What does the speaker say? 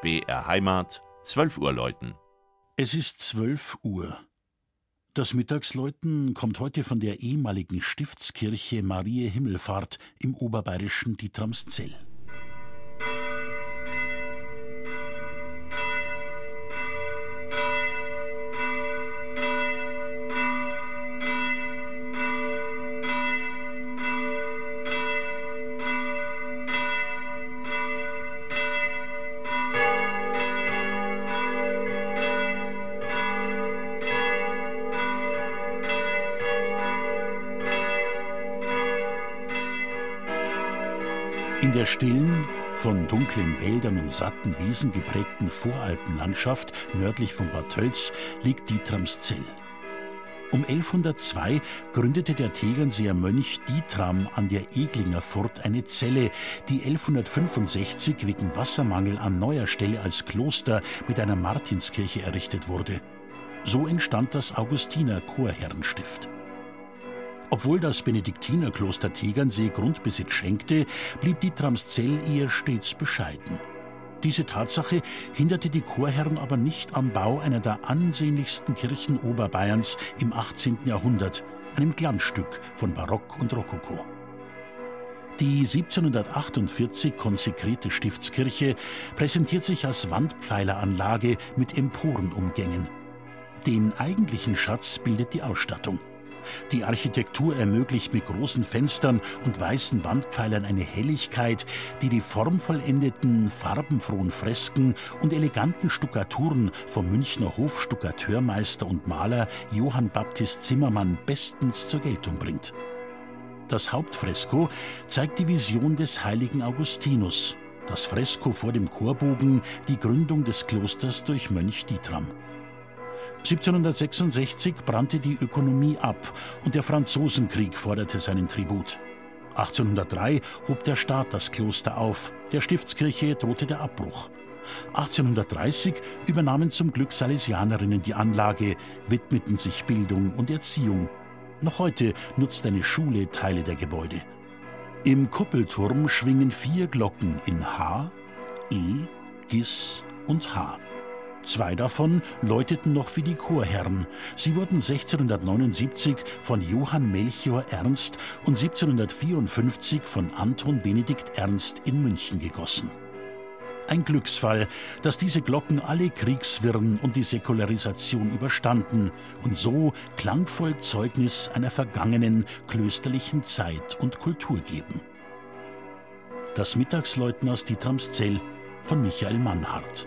BR Heimat, 12 Uhr läuten. Es ist 12 Uhr. Das Mittagsläuten kommt heute von der ehemaligen Stiftskirche Marie Himmelfahrt im oberbayerischen Dietramszell. In der stillen, von dunklen Wäldern und satten Wiesen geprägten Voralpenlandschaft nördlich von Bad Tölz liegt Dietramszell. Um 1102 gründete der Tegernseer Mönch Dietram an der Eglinger Furt eine Zelle, die 1165 wegen Wassermangel an neuer Stelle als Kloster mit einer Martinskirche errichtet wurde. So entstand das Augustiner Chorherrenstift. Obwohl das Benediktinerkloster Tegernsee Grundbesitz schenkte, blieb die Tramszell eher stets bescheiden. Diese Tatsache hinderte die Chorherren aber nicht am Bau einer der ansehnlichsten Kirchen Oberbayerns im 18. Jahrhundert, einem Glanzstück von Barock und Rokoko. Die 1748 konsekrierte Stiftskirche präsentiert sich als Wandpfeileranlage mit Emporenumgängen. Den eigentlichen Schatz bildet die Ausstattung. Die Architektur ermöglicht mit großen Fenstern und weißen Wandpfeilern eine Helligkeit, die die formvollendeten, farbenfrohen Fresken und eleganten Stuckaturen vom Münchner Hofstuckateurmeister und Maler Johann Baptist Zimmermann bestens zur Geltung bringt. Das Hauptfresko zeigt die Vision des heiligen Augustinus, das Fresko vor dem Chorbogen die Gründung des Klosters durch Mönch Dietram. 1766 brannte die Ökonomie ab und der Franzosenkrieg forderte seinen Tribut. 1803 hob der Staat das Kloster auf, der Stiftskirche drohte der Abbruch. 1830 übernahmen zum Glück Salesianerinnen die Anlage, widmeten sich Bildung und Erziehung. Noch heute nutzt eine Schule Teile der Gebäude. Im Kuppelturm schwingen vier Glocken in H, E, Gis und H. Zwei davon läuteten noch wie die Chorherren. Sie wurden 1679 von Johann Melchior Ernst und 1754 von Anton Benedikt Ernst in München gegossen. Ein Glücksfall, dass diese Glocken alle Kriegswirren und die Säkularisation überstanden und so klangvoll Zeugnis einer vergangenen klösterlichen Zeit und Kultur geben. Das Mittagsläuten aus Dietramszell von Michael Mannhardt.